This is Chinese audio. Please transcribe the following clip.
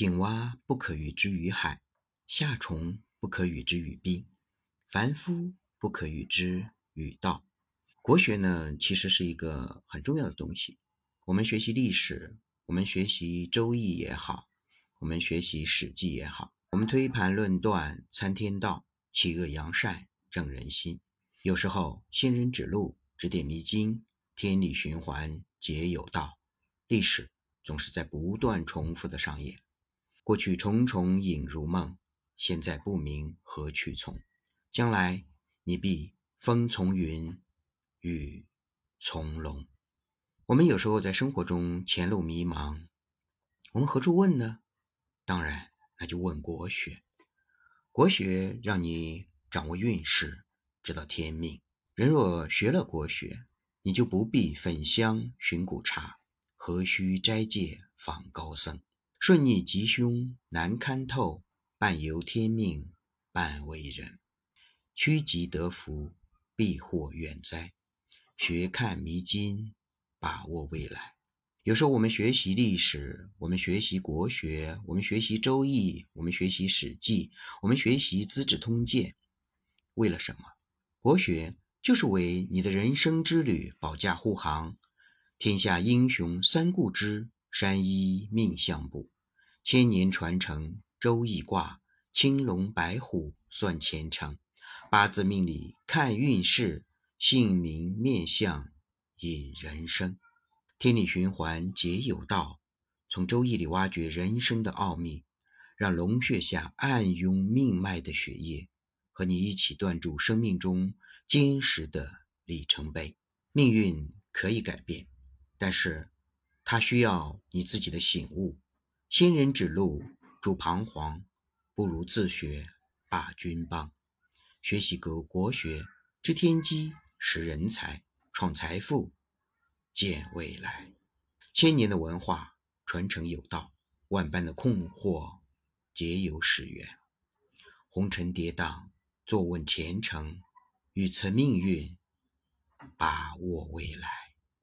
井蛙不可与之于海，夏虫不可与之语冰，凡夫不可与之语道。国学呢，其实是一个很重要的东西。我们学习历史，我们学习《周易》也好，我们学习《史记》也好，我们推盘论断，参天道，弃恶扬善，正人心。有时候仙人指路，指点迷津，天理循环，皆有道。历史总是在不断重复的上演。过去重重引如梦，现在不明何去从。将来你必风从云，雨从龙。我们有时候在生活中前路迷茫，我们何处问呢？当然，那就问国学。国学让你掌握运势，知道天命。人若学了国学，你就不必焚香寻古刹，何须斋戒访高僧？顺逆吉凶难堪透，半由天命，半为人。趋吉得福，避祸远灾。学看迷津，把握未来。有时候我们学习历史，我们学习国学，我们学习《周易》，我们学习《史记》，我们学习《资治通鉴》，为了什么？国学就是为你的人生之旅保驾护航。天下英雄三顾之。山医命相卜，千年传承周易卦，青龙白虎算前程，八字命理看运势，姓名面相引人生，天理循环皆有道。从周易里挖掘人生的奥秘，让龙穴下暗涌命脉的血液，和你一起断铸生命中坚实的里程碑。命运可以改变，但是。他需要你自己的醒悟，仙人指路助彷徨，不如自学把君帮。学习国国学，知天机，识人才，创财富，见未来。千年的文化传承有道，万般的困惑皆有始源。红尘跌宕，坐问前程，预测命运，把握未来。